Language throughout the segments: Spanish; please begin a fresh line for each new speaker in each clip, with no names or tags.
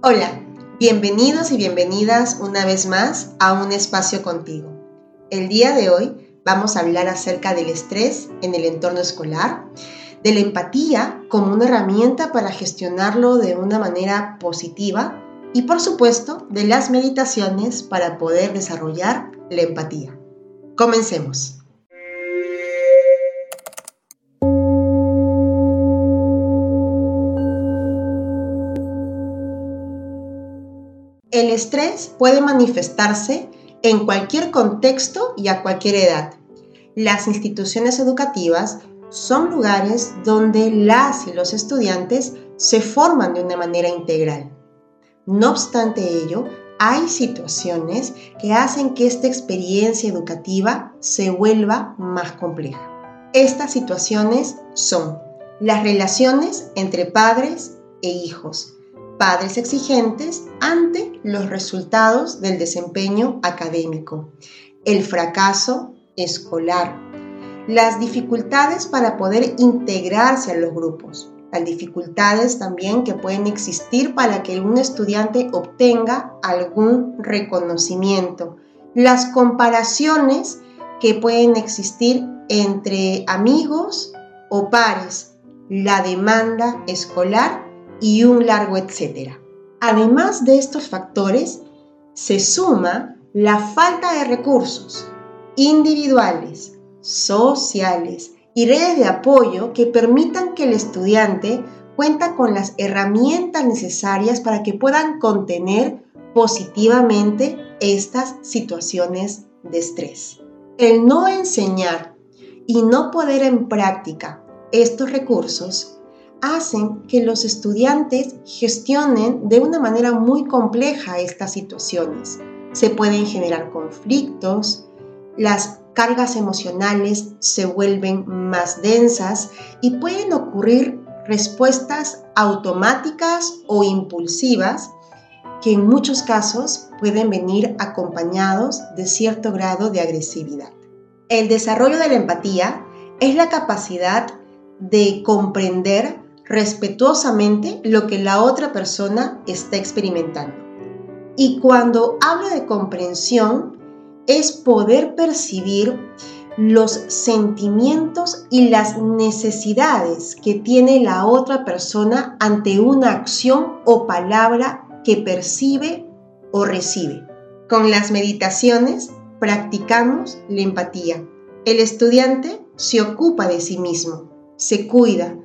Hola, bienvenidos y bienvenidas una vez más a un espacio contigo. El día de hoy vamos a hablar acerca del estrés en el entorno escolar, de la empatía como una herramienta para gestionarlo de una manera positiva y por supuesto de las meditaciones para poder desarrollar la empatía. Comencemos. El estrés puede manifestarse en cualquier contexto y a cualquier edad. Las instituciones educativas son lugares donde las y los estudiantes se forman de una manera integral. No obstante ello, hay situaciones que hacen que esta experiencia educativa se vuelva más compleja. Estas situaciones son las relaciones entre padres e hijos, padres exigentes ante los resultados del desempeño académico, el fracaso escolar, las dificultades para poder integrarse a los grupos, las dificultades también que pueden existir para que un estudiante obtenga algún reconocimiento, las comparaciones que pueden existir entre amigos o pares, la demanda escolar y un largo etcétera. Además de estos factores, se suma la falta de recursos individuales, sociales y redes de apoyo que permitan que el estudiante cuenta con las herramientas necesarias para que puedan contener positivamente estas situaciones de estrés. El no enseñar y no poder en práctica estos recursos hacen que los estudiantes gestionen de una manera muy compleja estas situaciones. Se pueden generar conflictos, las cargas emocionales se vuelven más densas y pueden ocurrir respuestas automáticas o impulsivas que en muchos casos pueden venir acompañados de cierto grado de agresividad. El desarrollo de la empatía es la capacidad de comprender respetuosamente lo que la otra persona está experimentando. Y cuando hablo de comprensión, es poder percibir los sentimientos y las necesidades que tiene la otra persona ante una acción o palabra que percibe o recibe. Con las meditaciones practicamos la empatía. El estudiante se ocupa de sí mismo, se cuida,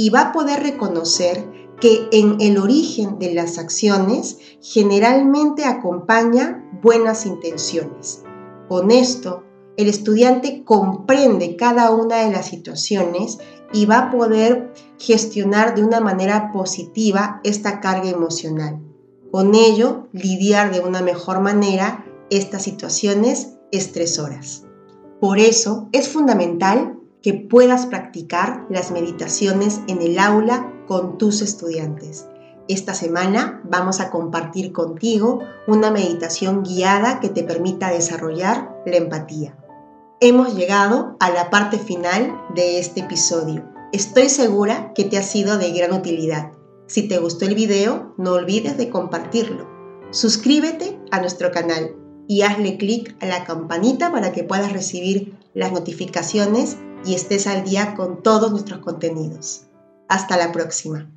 y va a poder reconocer que en el origen de las acciones generalmente acompaña buenas intenciones. Con esto, el estudiante comprende cada una de las situaciones y va a poder gestionar de una manera positiva esta carga emocional. Con ello, lidiar de una mejor manera estas situaciones estresoras. Por eso es fundamental que puedas practicar las meditaciones en el aula con tus estudiantes. Esta semana vamos a compartir contigo una meditación guiada que te permita desarrollar la empatía. Hemos llegado a la parte final de este episodio. Estoy segura que te ha sido de gran utilidad. Si te gustó el video, no olvides de compartirlo. Suscríbete a nuestro canal y hazle clic a la campanita para que puedas recibir las notificaciones y estés al día con todos nuestros contenidos. Hasta la próxima.